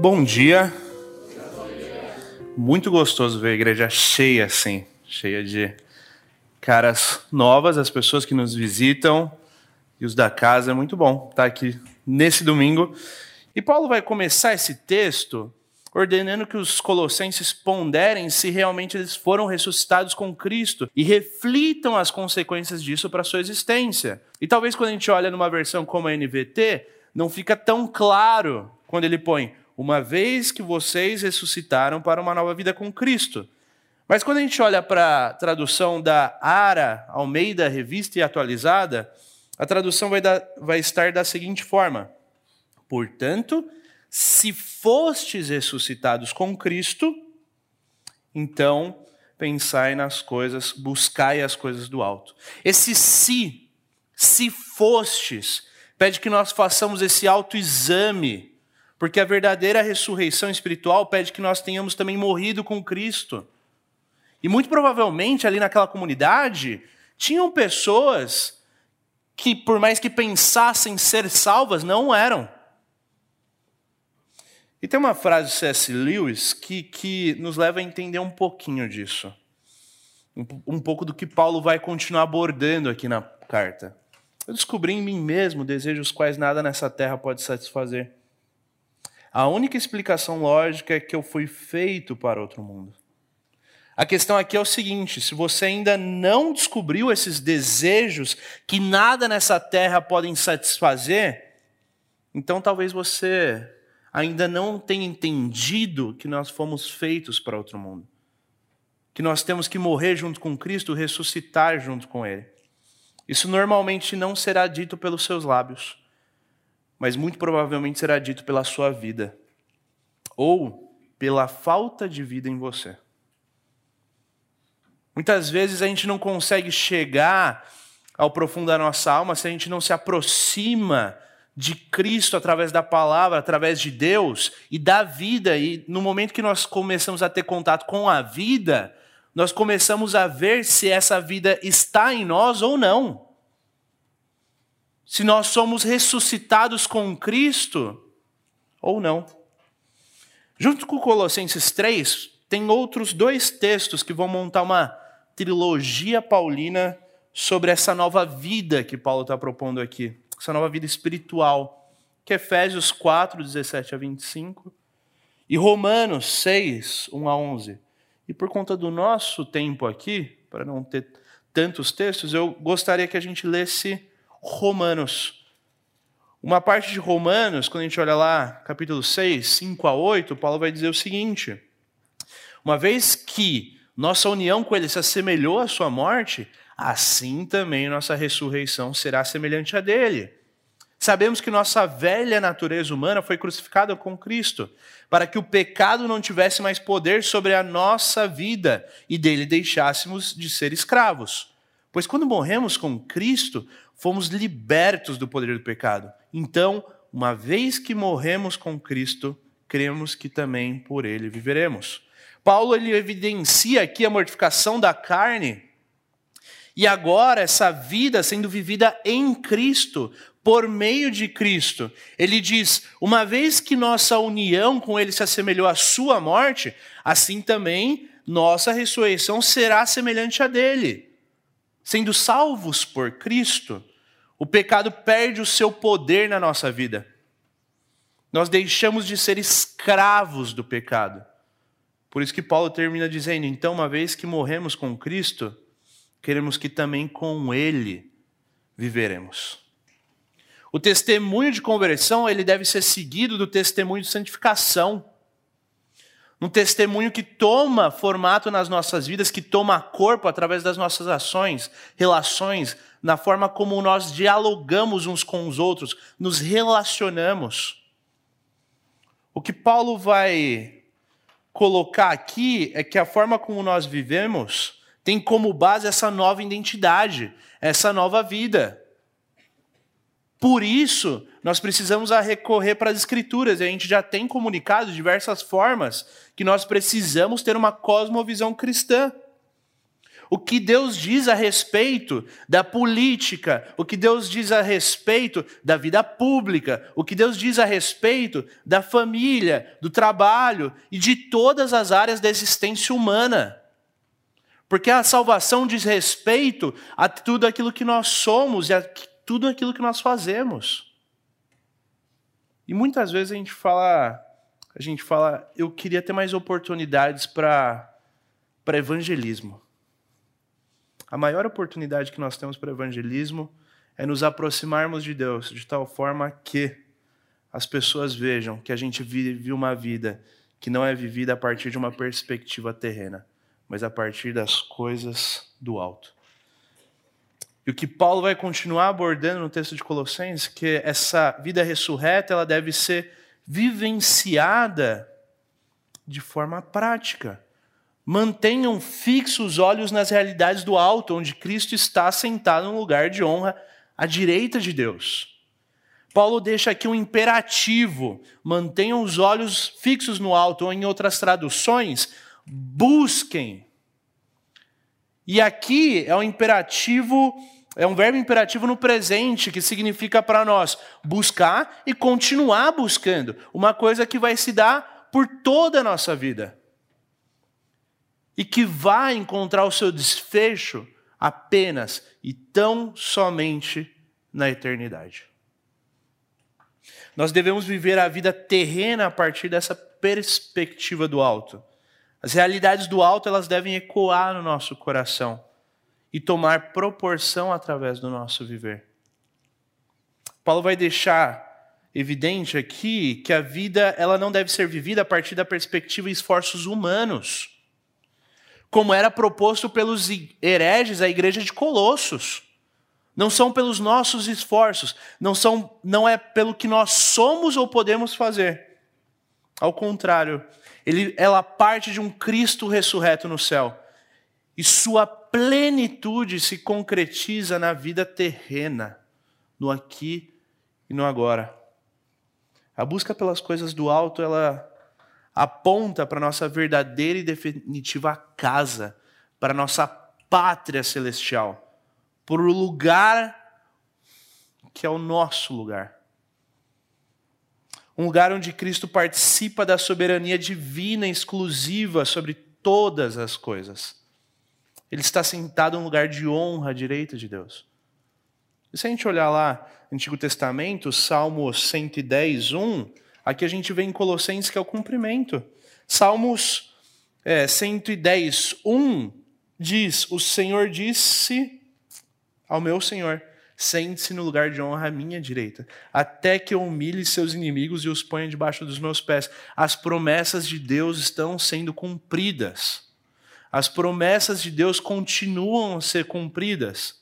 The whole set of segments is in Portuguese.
Bom dia. Muito gostoso ver a igreja cheia assim, cheia de caras novas, as pessoas que nos visitam e os da casa. É muito bom estar aqui nesse domingo. E Paulo vai começar esse texto ordenando que os colossenses ponderem se realmente eles foram ressuscitados com Cristo e reflitam as consequências disso para a sua existência. E talvez quando a gente olha numa versão como a NVT, não fica tão claro quando ele põe uma vez que vocês ressuscitaram para uma nova vida com Cristo. Mas quando a gente olha para a tradução da Ara Almeida Revista e Atualizada, a tradução vai, dar, vai estar da seguinte forma: Portanto, se fostes ressuscitados com Cristo, então pensai nas coisas, buscai as coisas do alto. Esse se, se fostes, pede que nós façamos esse autoexame, porque a verdadeira ressurreição espiritual pede que nós tenhamos também morrido com Cristo. E muito provavelmente ali naquela comunidade tinham pessoas que, por mais que pensassem ser salvas, não eram. E tem uma frase de C.S. Lewis que, que nos leva a entender um pouquinho disso. Um, um pouco do que Paulo vai continuar abordando aqui na carta. Eu descobri em mim mesmo desejos quais nada nessa terra pode satisfazer. A única explicação lógica é que eu fui feito para outro mundo. A questão aqui é o seguinte: se você ainda não descobriu esses desejos que nada nessa terra podem satisfazer, então talvez você ainda não tem entendido que nós fomos feitos para outro mundo. Que nós temos que morrer junto com Cristo, ressuscitar junto com Ele. Isso normalmente não será dito pelos seus lábios, mas muito provavelmente será dito pela sua vida, ou pela falta de vida em você. Muitas vezes a gente não consegue chegar ao profundo da nossa alma se a gente não se aproxima de Cristo através da palavra, através de Deus e da vida. E no momento que nós começamos a ter contato com a vida, nós começamos a ver se essa vida está em nós ou não. Se nós somos ressuscitados com Cristo ou não. Junto com Colossenses 3, tem outros dois textos que vão montar uma trilogia paulina sobre essa nova vida que Paulo está propondo aqui essa nova vida espiritual, que é Efésios 4, 17 a 25, e Romanos 6, 1 a 11. E por conta do nosso tempo aqui, para não ter tantos textos, eu gostaria que a gente lesse Romanos. Uma parte de Romanos, quando a gente olha lá, capítulo 6, 5 a 8, Paulo vai dizer o seguinte: Uma vez que nossa união com ele se assemelhou à sua morte, assim também nossa ressurreição será semelhante a dele. Sabemos que nossa velha natureza humana foi crucificada com Cristo, para que o pecado não tivesse mais poder sobre a nossa vida e dele deixássemos de ser escravos. Pois quando morremos com Cristo, fomos libertos do poder do pecado. Então, uma vez que morremos com Cristo, cremos que também por ele viveremos. Paulo ele evidencia aqui a mortificação da carne e agora, essa vida sendo vivida em Cristo, por meio de Cristo. Ele diz: uma vez que nossa união com Ele se assemelhou à Sua morte, assim também nossa ressurreição será semelhante à dele. Sendo salvos por Cristo, o pecado perde o seu poder na nossa vida. Nós deixamos de ser escravos do pecado. Por isso que Paulo termina dizendo: então, uma vez que morremos com Cristo, queremos que também com Ele viveremos. O testemunho de conversão ele deve ser seguido do testemunho de santificação. Um testemunho que toma formato nas nossas vidas, que toma corpo através das nossas ações, relações, na forma como nós dialogamos uns com os outros, nos relacionamos. O que Paulo vai colocar aqui é que a forma como nós vivemos tem como base essa nova identidade, essa nova vida. Por isso, nós precisamos recorrer para as Escrituras, e a gente já tem comunicado de diversas formas que nós precisamos ter uma cosmovisão cristã. O que Deus diz a respeito da política, o que Deus diz a respeito da vida pública, o que Deus diz a respeito da família, do trabalho e de todas as áreas da existência humana. Porque a salvação diz respeito a tudo aquilo que nós somos e a tudo aquilo que nós fazemos. E muitas vezes a gente fala, a gente fala, eu queria ter mais oportunidades para para evangelismo. A maior oportunidade que nós temos para evangelismo é nos aproximarmos de Deus de tal forma que as pessoas vejam que a gente vive uma vida que não é vivida a partir de uma perspectiva terrena, mas a partir das coisas do alto. E o que Paulo vai continuar abordando no texto de Colossenses, que essa vida ressurreta, ela deve ser vivenciada de forma prática. Mantenham fixos os olhos nas realidades do alto, onde Cristo está sentado no lugar de honra à direita de Deus. Paulo deixa aqui um imperativo: mantenham os olhos fixos no alto, ou em outras traduções, busquem. E aqui é um imperativo, é um verbo imperativo no presente, que significa para nós buscar e continuar buscando, uma coisa que vai se dar por toda a nossa vida. E que vai encontrar o seu desfecho apenas e tão somente na eternidade. Nós devemos viver a vida terrena a partir dessa perspectiva do alto. As realidades do alto elas devem ecoar no nosso coração e tomar proporção através do nosso viver. Paulo vai deixar evidente aqui que a vida ela não deve ser vivida a partir da perspectiva e esforços humanos, como era proposto pelos hereges à igreja de Colossos. Não são pelos nossos esforços, não são não é pelo que nós somos ou podemos fazer. Ao contrário, ele, ela parte de um Cristo ressurreto no céu. E sua plenitude se concretiza na vida terrena, no aqui e no agora. A busca pelas coisas do alto, ela aponta para nossa verdadeira e definitiva casa, para nossa pátria celestial, para o lugar que é o nosso lugar um lugar onde Cristo participa da soberania divina exclusiva sobre todas as coisas. Ele está sentado em um lugar de honra à direita de Deus. E se a gente olhar lá Antigo Testamento, Salmos 110, 1, aqui a gente vê em Colossenses que é o cumprimento. Salmos é, 110, 1 diz: O Senhor disse ao meu Senhor: Sente-se no lugar de honra à minha direita, até que eu humilhe seus inimigos e os ponha debaixo dos meus pés. As promessas de Deus estão sendo cumpridas. As promessas de Deus continuam a ser cumpridas.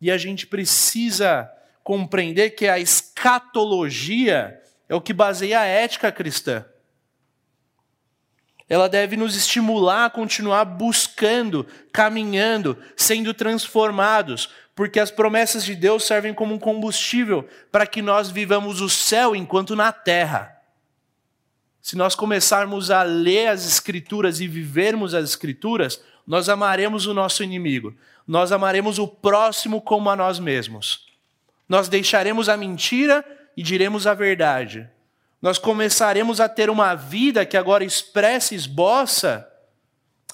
E a gente precisa compreender que a escatologia é o que baseia a ética cristã ela deve nos estimular a continuar buscando, caminhando, sendo transformados, porque as promessas de Deus servem como um combustível para que nós vivamos o céu enquanto na terra. Se nós começarmos a ler as Escrituras e vivermos as Escrituras, nós amaremos o nosso inimigo, nós amaremos o próximo como a nós mesmos. Nós deixaremos a mentira e diremos a verdade nós começaremos a ter uma vida que agora expressa e esboça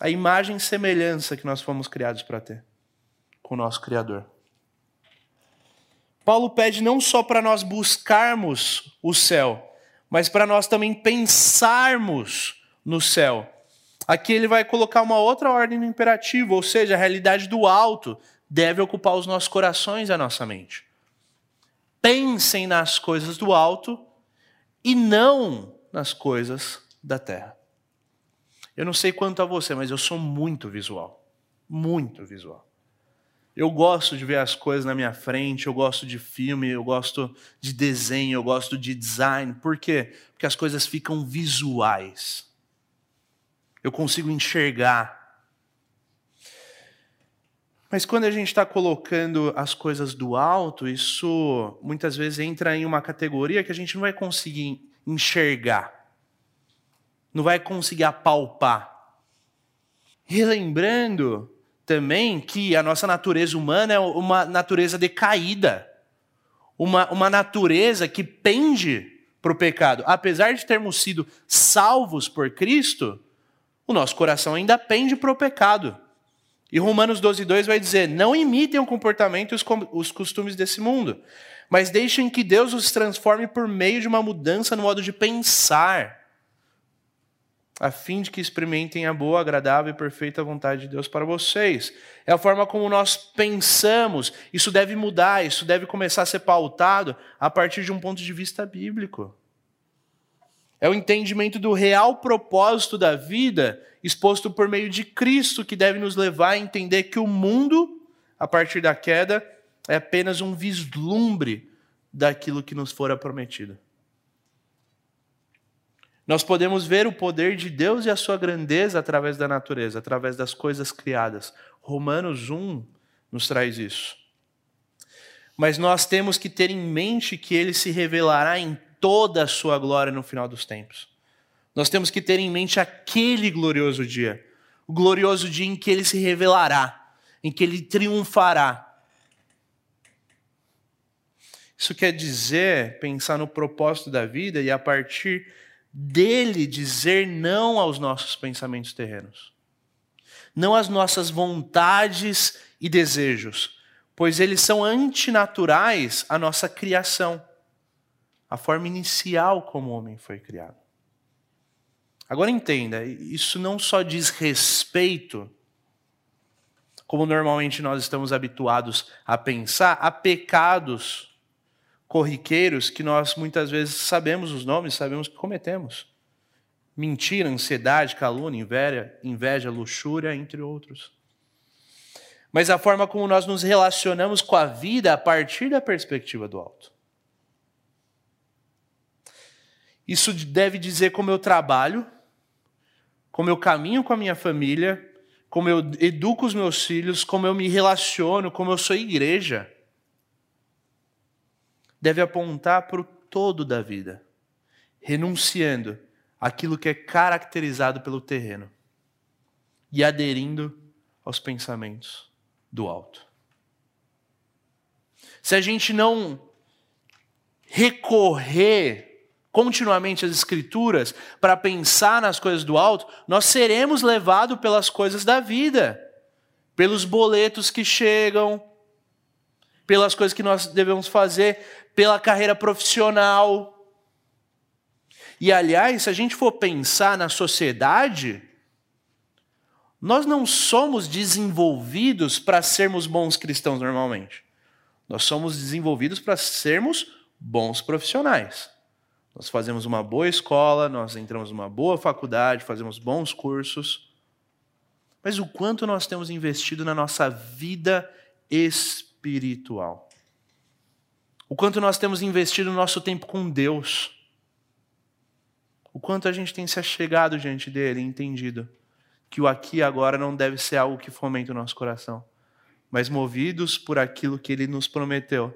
a imagem e semelhança que nós fomos criados para ter com o nosso Criador. Paulo pede não só para nós buscarmos o céu, mas para nós também pensarmos no céu. Aqui ele vai colocar uma outra ordem no imperativo, ou seja, a realidade do alto deve ocupar os nossos corações e a nossa mente. Pensem nas coisas do alto e não nas coisas da terra. Eu não sei quanto a você, mas eu sou muito visual. Muito visual. Eu gosto de ver as coisas na minha frente, eu gosto de filme, eu gosto de desenho, eu gosto de design. Por quê? Porque as coisas ficam visuais. Eu consigo enxergar. Mas quando a gente está colocando as coisas do alto, isso muitas vezes entra em uma categoria que a gente não vai conseguir enxergar, não vai conseguir apalpar. Relembrando também que a nossa natureza humana é uma natureza decaída, uma, uma natureza que pende para o pecado. Apesar de termos sido salvos por Cristo, o nosso coração ainda pende para o pecado. E Romanos 12, 2 vai dizer: Não imitem o comportamento e os costumes desse mundo, mas deixem que Deus os transforme por meio de uma mudança no modo de pensar a fim de que experimentem a boa, agradável e perfeita vontade de Deus para vocês. É a forma como nós pensamos. Isso deve mudar, isso deve começar a ser pautado a partir de um ponto de vista bíblico. É o entendimento do real propósito da vida exposto por meio de Cristo que deve nos levar a entender que o mundo, a partir da queda, é apenas um vislumbre daquilo que nos fora prometido. Nós podemos ver o poder de Deus e a sua grandeza através da natureza, através das coisas criadas. Romanos 1 nos traz isso. Mas nós temos que ter em mente que ele se revelará em toda a sua glória no final dos tempos. Nós temos que ter em mente aquele glorioso dia, o glorioso dia em que ele se revelará, em que ele triunfará. Isso quer dizer pensar no propósito da vida e a partir dele dizer não aos nossos pensamentos terrenos, não às nossas vontades e desejos, pois eles são antinaturais à nossa criação, a forma inicial como o homem foi criado. Agora entenda, isso não só diz respeito, como normalmente nós estamos habituados a pensar, a pecados corriqueiros que nós muitas vezes sabemos os nomes, sabemos que cometemos. Mentira, ansiedade, calúnia, inveja, inveja, luxúria, entre outros. Mas a forma como nós nos relacionamos com a vida a partir da perspectiva do alto. Isso deve dizer como eu trabalho, como eu caminho com a minha família, como eu educo os meus filhos, como eu me relaciono, como eu sou igreja deve apontar para o todo da vida, renunciando aquilo que é caracterizado pelo terreno e aderindo aos pensamentos do alto. Se a gente não recorrer continuamente às Escrituras para pensar nas coisas do alto, nós seremos levados pelas coisas da vida, pelos boletos que chegam, pelas coisas que nós devemos fazer, pela carreira profissional. E aliás, se a gente for pensar na sociedade, nós não somos desenvolvidos para sermos bons cristãos normalmente. Nós somos desenvolvidos para sermos bons profissionais. Nós fazemos uma boa escola, nós entramos numa boa faculdade, fazemos bons cursos. Mas o quanto nós temos investido na nossa vida espiritual? O quanto nós temos investido nosso tempo com Deus, o quanto a gente tem se achegado diante dele entendido que o aqui e agora não deve ser algo que fomente o nosso coração, mas movidos por aquilo que ele nos prometeu,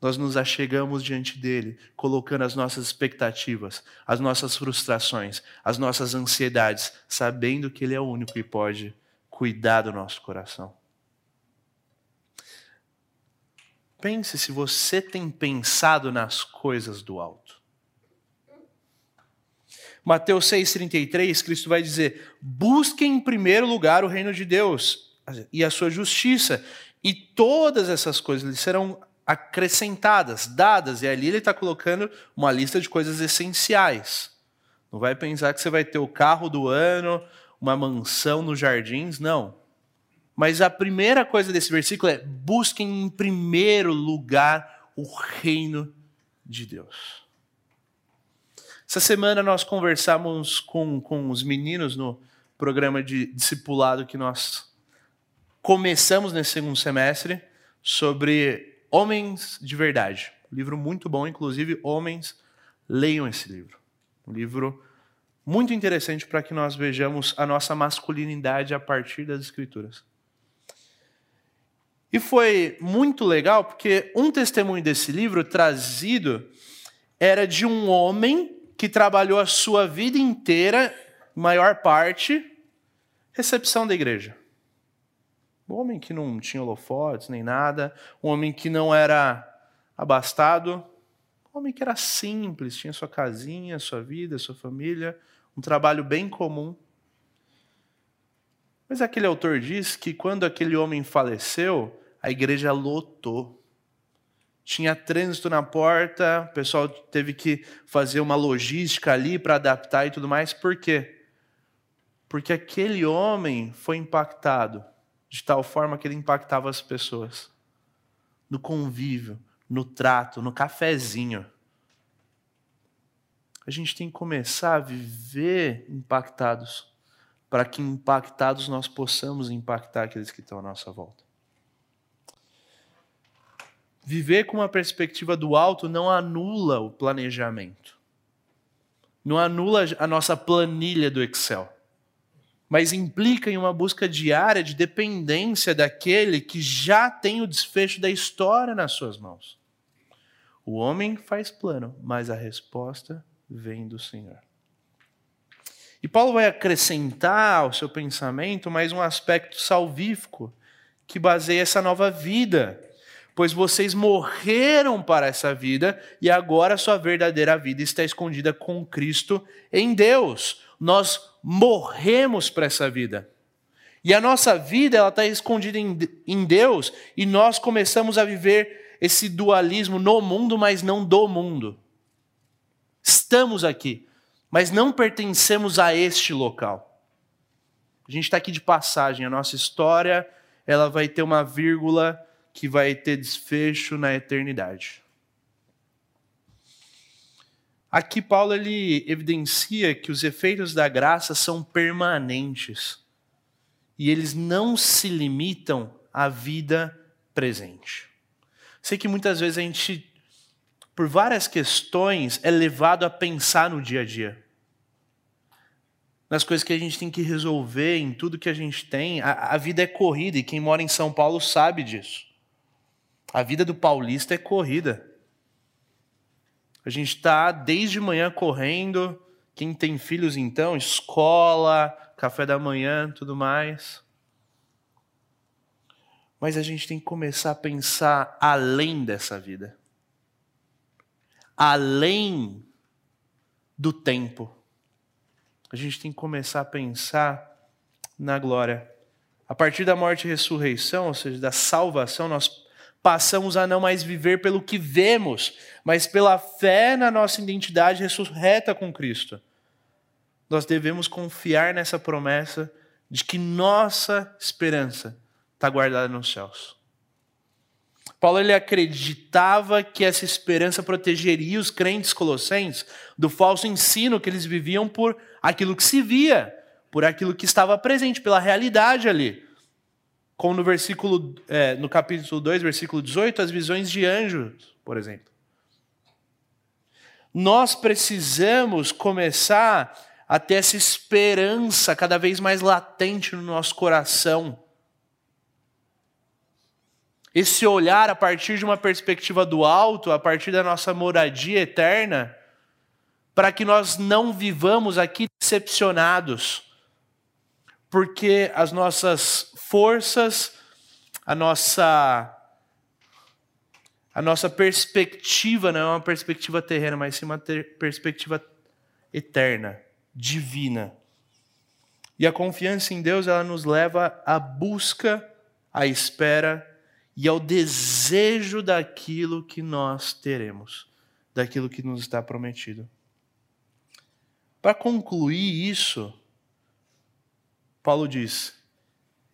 nós nos achegamos diante dele, colocando as nossas expectativas, as nossas frustrações, as nossas ansiedades, sabendo que ele é o único que pode cuidar do nosso coração. Pense se você tem pensado nas coisas do alto. Mateus 6,33, Cristo vai dizer: busquem em primeiro lugar o reino de Deus e a sua justiça, e todas essas coisas lhe serão acrescentadas, dadas, e ali ele está colocando uma lista de coisas essenciais. Não vai pensar que você vai ter o carro do ano, uma mansão nos jardins, não. Mas a primeira coisa desse versículo é: busquem em primeiro lugar o reino de Deus. Essa semana nós conversamos com, com os meninos no programa de discipulado que nós começamos nesse segundo semestre sobre Homens de Verdade. Um livro muito bom, inclusive, homens, leiam esse livro. Um livro muito interessante para que nós vejamos a nossa masculinidade a partir das Escrituras. E foi muito legal porque um testemunho desse livro trazido era de um homem que trabalhou a sua vida inteira, maior parte, recepção da igreja. Um homem que não tinha holofotes nem nada, um homem que não era abastado, um homem que era simples, tinha sua casinha, sua vida, sua família, um trabalho bem comum. Mas aquele autor diz que quando aquele homem faleceu, a igreja lotou. Tinha trânsito na porta, o pessoal teve que fazer uma logística ali para adaptar e tudo mais. Por quê? Porque aquele homem foi impactado de tal forma que ele impactava as pessoas. No convívio, no trato, no cafezinho. A gente tem que começar a viver impactados, para que impactados nós possamos impactar aqueles que estão à nossa volta. Viver com uma perspectiva do alto não anula o planejamento, não anula a nossa planilha do Excel mas implica em uma busca diária de dependência daquele que já tem o desfecho da história nas suas mãos. O homem faz plano, mas a resposta vem do Senhor. E Paulo vai acrescentar ao seu pensamento mais um aspecto salvífico que baseia essa nova vida. Pois vocês morreram para essa vida e agora sua verdadeira vida está escondida com Cristo em Deus. Nós morremos para essa vida. E a nossa vida ela está escondida em, em Deus e nós começamos a viver esse dualismo no mundo, mas não do mundo. Estamos aqui, mas não pertencemos a este local. A gente está aqui de passagem. A nossa história ela vai ter uma vírgula que vai ter desfecho na eternidade. Aqui Paulo ele evidencia que os efeitos da graça são permanentes e eles não se limitam à vida presente. Sei que muitas vezes a gente, por várias questões, é levado a pensar no dia a dia. Nas coisas que a gente tem que resolver, em tudo que a gente tem. A, a vida é corrida e quem mora em São Paulo sabe disso. A vida do paulista é corrida. A gente está desde manhã correndo. Quem tem filhos, então, escola, café da manhã, tudo mais. Mas a gente tem que começar a pensar além dessa vida. Além do tempo. A gente tem que começar a pensar na glória. A partir da morte e ressurreição, ou seja, da salvação, nós passamos a não mais viver pelo que vemos, mas pela fé na nossa identidade ressurreta com Cristo. Nós devemos confiar nessa promessa de que nossa esperança está guardada nos céus. Paulo ele acreditava que essa esperança protegeria os crentes colossenses do falso ensino que eles viviam por aquilo que se via, por aquilo que estava presente, pela realidade ali como no versículo, é, no capítulo 2, versículo 18, as visões de anjos, por exemplo. Nós precisamos começar a ter essa esperança cada vez mais latente no nosso coração. Esse olhar a partir de uma perspectiva do alto, a partir da nossa moradia eterna, para que nós não vivamos aqui decepcionados, porque as nossas forças, a nossa a nossa perspectiva não é uma perspectiva terrena, mas sim uma perspectiva eterna, divina. E a confiança em Deus, ela nos leva à busca, à espera e ao desejo daquilo que nós teremos, daquilo que nos está prometido. Para concluir isso, Paulo diz: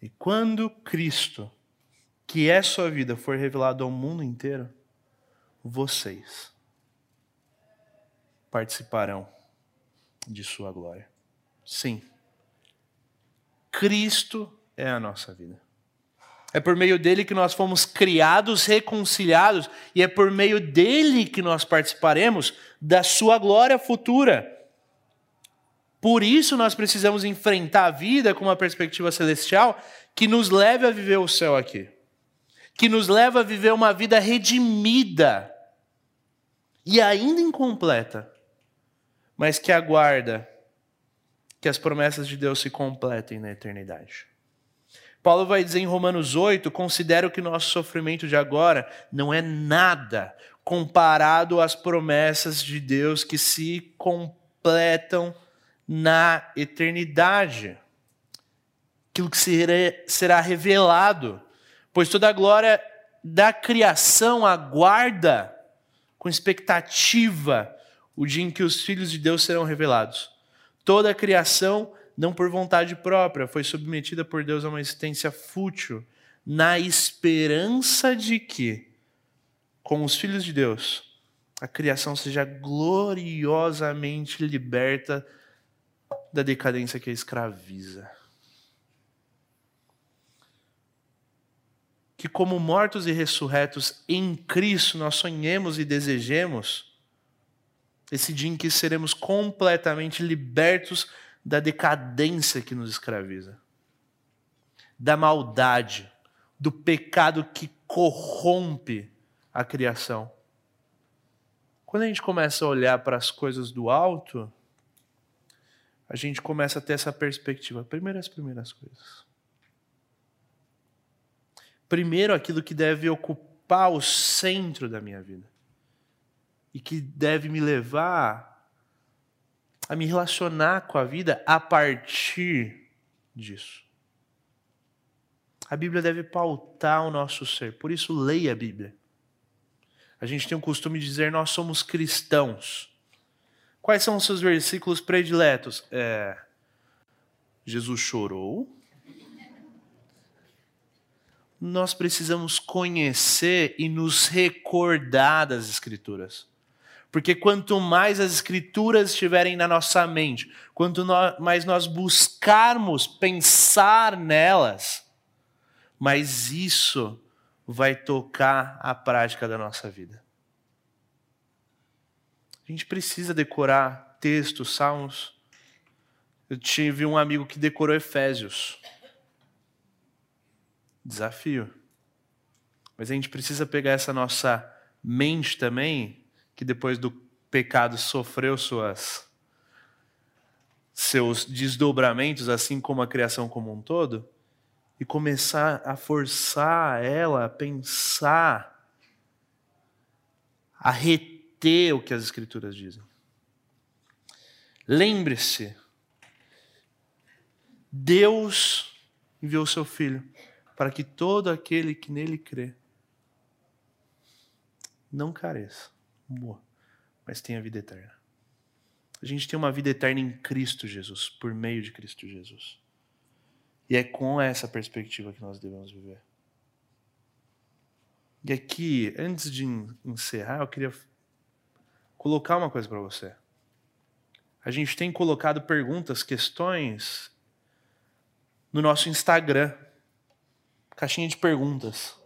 e quando Cristo, que é sua vida, for revelado ao mundo inteiro, vocês participarão de sua glória. Sim. Cristo é a nossa vida. É por meio dele que nós fomos criados, reconciliados, e é por meio dele que nós participaremos da sua glória futura. Por isso nós precisamos enfrentar a vida com uma perspectiva celestial que nos leve a viver o céu aqui. Que nos leve a viver uma vida redimida e ainda incompleta, mas que aguarda que as promessas de Deus se completem na eternidade. Paulo vai dizer em Romanos 8: considero que nosso sofrimento de agora não é nada comparado às promessas de Deus que se completam na eternidade. Aquilo que será revelado, pois toda a glória da criação aguarda com expectativa o dia em que os filhos de Deus serão revelados. Toda a criação, não por vontade própria, foi submetida por Deus a uma existência fútil, na esperança de que, com os filhos de Deus, a criação seja gloriosamente liberta da decadência que a escraviza. Que, como mortos e ressurretos em Cristo, nós sonhemos e desejemos esse dia em que seremos completamente libertos da decadência que nos escraviza, da maldade, do pecado que corrompe a criação. Quando a gente começa a olhar para as coisas do alto, a gente começa a ter essa perspectiva. Primeiro, as primeiras coisas. Primeiro, aquilo que deve ocupar o centro da minha vida e que deve me levar a me relacionar com a vida a partir disso. A Bíblia deve pautar o nosso ser, por isso leia a Bíblia. A gente tem o costume de dizer nós somos cristãos. Quais são os seus versículos prediletos? É, Jesus chorou. Nós precisamos conhecer e nos recordar das Escrituras. Porque quanto mais as escrituras estiverem na nossa mente, quanto mais nós buscarmos pensar nelas, mais isso vai tocar a prática da nossa vida. A gente precisa decorar textos, salmos. Eu tive um amigo que decorou Efésios. Desafio. Mas a gente precisa pegar essa nossa mente também que depois do pecado sofreu suas seus desdobramentos, assim como a criação como um todo, e começar a forçar ela a pensar, a reter o que as Escrituras dizem. Lembre-se, Deus enviou seu Filho para que todo aquele que nele crê não careça morra, mas tem a vida eterna. A gente tem uma vida eterna em Cristo Jesus, por meio de Cristo Jesus. E é com essa perspectiva que nós devemos viver. E aqui, antes de encerrar, eu queria colocar uma coisa para você. A gente tem colocado perguntas, questões no nosso Instagram. Caixinha de perguntas.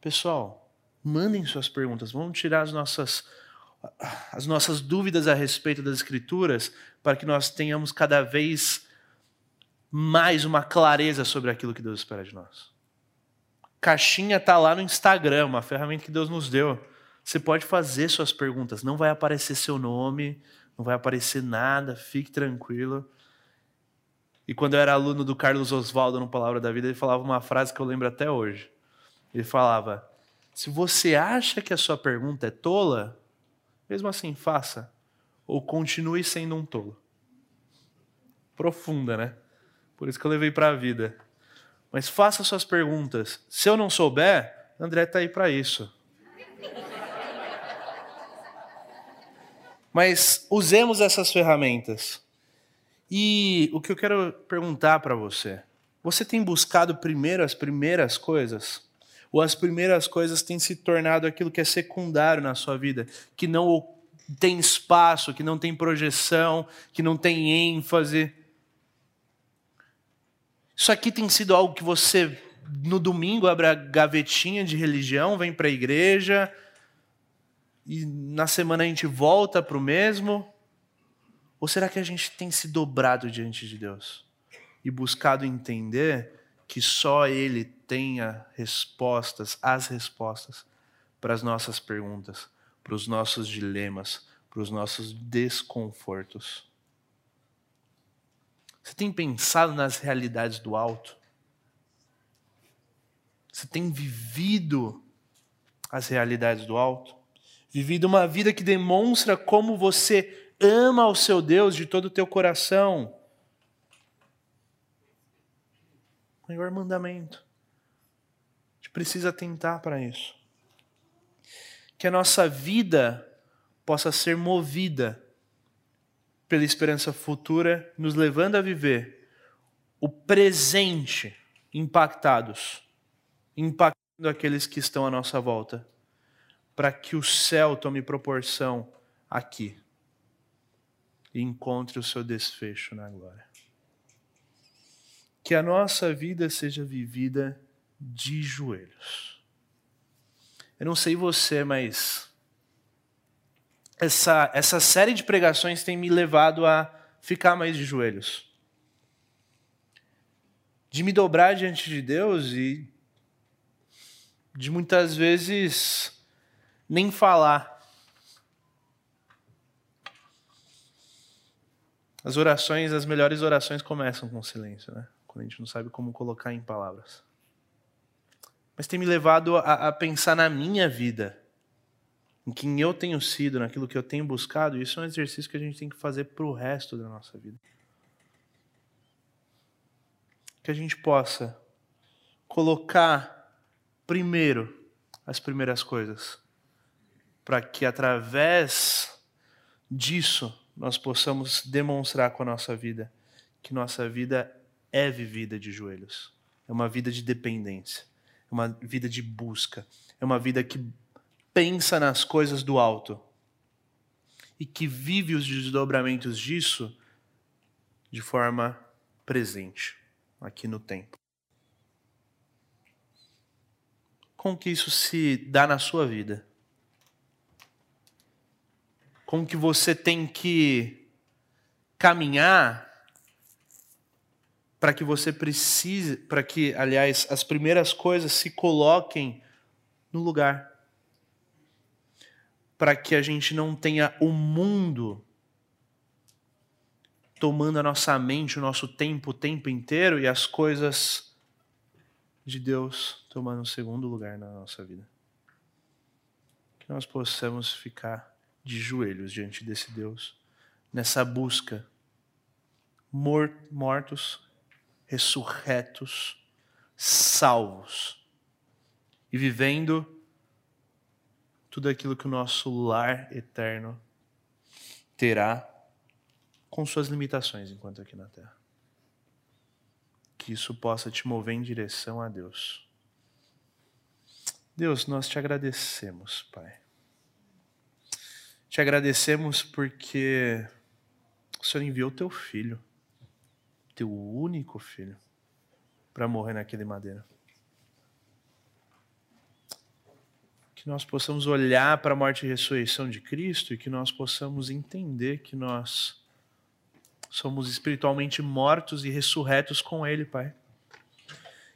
Pessoal, Mandem suas perguntas, vamos tirar as nossas, as nossas dúvidas a respeito das Escrituras, para que nós tenhamos cada vez mais uma clareza sobre aquilo que Deus espera de nós. Caixinha está lá no Instagram, uma ferramenta que Deus nos deu. Você pode fazer suas perguntas, não vai aparecer seu nome, não vai aparecer nada, fique tranquilo. E quando eu era aluno do Carlos Oswaldo no Palavra da Vida, ele falava uma frase que eu lembro até hoje. Ele falava: se você acha que a sua pergunta é tola, mesmo assim, faça. Ou continue sendo um tolo. Profunda, né? Por isso que eu levei para a vida. Mas faça suas perguntas. Se eu não souber, André está aí para isso. Mas usemos essas ferramentas. E o que eu quero perguntar para você: você tem buscado primeiro as primeiras coisas? ou as primeiras coisas têm se tornado aquilo que é secundário na sua vida, que não tem espaço, que não tem projeção, que não tem ênfase. Isso aqui tem sido algo que você, no domingo, abre a gavetinha de religião, vem para a igreja, e na semana a gente volta para o mesmo? Ou será que a gente tem se dobrado diante de Deus e buscado entender que só Ele tenha respostas, as respostas para as nossas perguntas, para os nossos dilemas, para os nossos desconfortos. Você tem pensado nas realidades do alto? Você tem vivido as realidades do alto? Vivido uma vida que demonstra como você ama o seu Deus de todo o teu coração? Maior mandamento. A gente precisa atentar para isso. Que a nossa vida possa ser movida pela esperança futura, nos levando a viver o presente impactados, impactando aqueles que estão à nossa volta, para que o céu tome proporção aqui e encontre o seu desfecho na glória. Que a nossa vida seja vivida de joelhos. Eu não sei você, mas essa, essa série de pregações tem me levado a ficar mais de joelhos. De me dobrar diante de Deus e de muitas vezes nem falar. As orações, as melhores orações começam com silêncio, né? Quando a gente não sabe como colocar em palavras. Mas tem me levado a, a pensar na minha vida em quem eu tenho sido, naquilo que eu tenho buscado, isso é um exercício que a gente tem que fazer para o resto da nossa vida. Que a gente possa colocar primeiro as primeiras coisas, para que através disso nós possamos demonstrar com a nossa vida que nossa vida é vivida de joelhos, é uma vida de dependência, é uma vida de busca, é uma vida que pensa nas coisas do alto e que vive os desdobramentos disso de forma presente, aqui no tempo. Como que isso se dá na sua vida? Como que você tem que caminhar para que você precise, para que, aliás, as primeiras coisas se coloquem no lugar para que a gente não tenha o mundo tomando a nossa mente, o nosso tempo, o tempo inteiro e as coisas de Deus tomando um segundo lugar na nossa vida. Que nós possamos ficar de joelhos diante desse Deus, nessa busca, mortos, ressurretos, salvos e vivendo tudo aquilo que o nosso lar eterno terá com suas limitações enquanto aqui na terra. Que isso possa te mover em direção a Deus. Deus, nós te agradecemos, Pai. Te agradecemos porque o Senhor enviou teu filho, teu único filho, para morrer naquele madeira. que nós possamos olhar para a morte e ressurreição de Cristo e que nós possamos entender que nós somos espiritualmente mortos e ressurretos com Ele, Pai.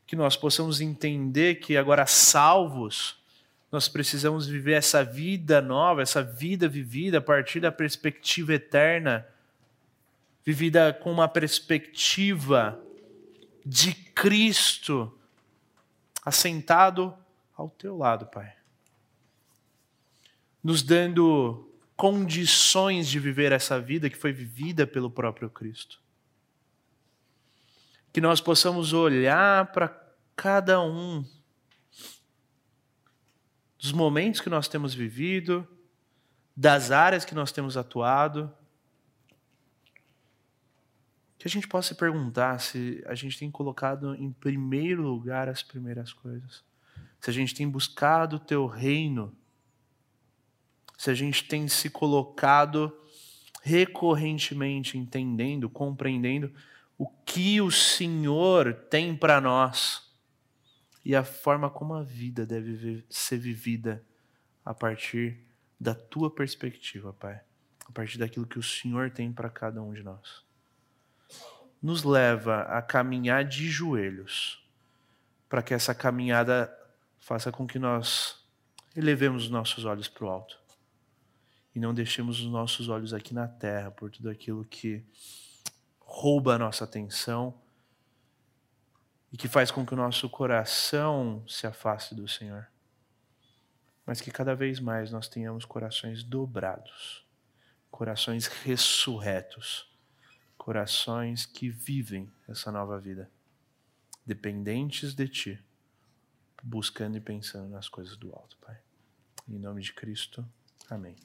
Que nós possamos entender que agora salvos, nós precisamos viver essa vida nova, essa vida vivida a partir da perspectiva eterna, vivida com uma perspectiva de Cristo assentado ao teu lado, Pai nos dando condições de viver essa vida que foi vivida pelo próprio Cristo. Que nós possamos olhar para cada um dos momentos que nós temos vivido, das áreas que nós temos atuado, que a gente possa se perguntar se a gente tem colocado em primeiro lugar as primeiras coisas, se a gente tem buscado o teu reino se a gente tem se colocado recorrentemente entendendo, compreendendo o que o Senhor tem para nós e a forma como a vida deve ser vivida a partir da tua perspectiva, Pai, a partir daquilo que o Senhor tem para cada um de nós. Nos leva a caminhar de joelhos, para que essa caminhada faça com que nós elevemos os nossos olhos para o alto e não deixemos os nossos olhos aqui na terra por tudo aquilo que rouba a nossa atenção e que faz com que o nosso coração se afaste do Senhor. Mas que cada vez mais nós tenhamos corações dobrados, corações ressurretos, corações que vivem essa nova vida, dependentes de Ti, buscando e pensando nas coisas do alto, Pai. Em nome de Cristo, amém.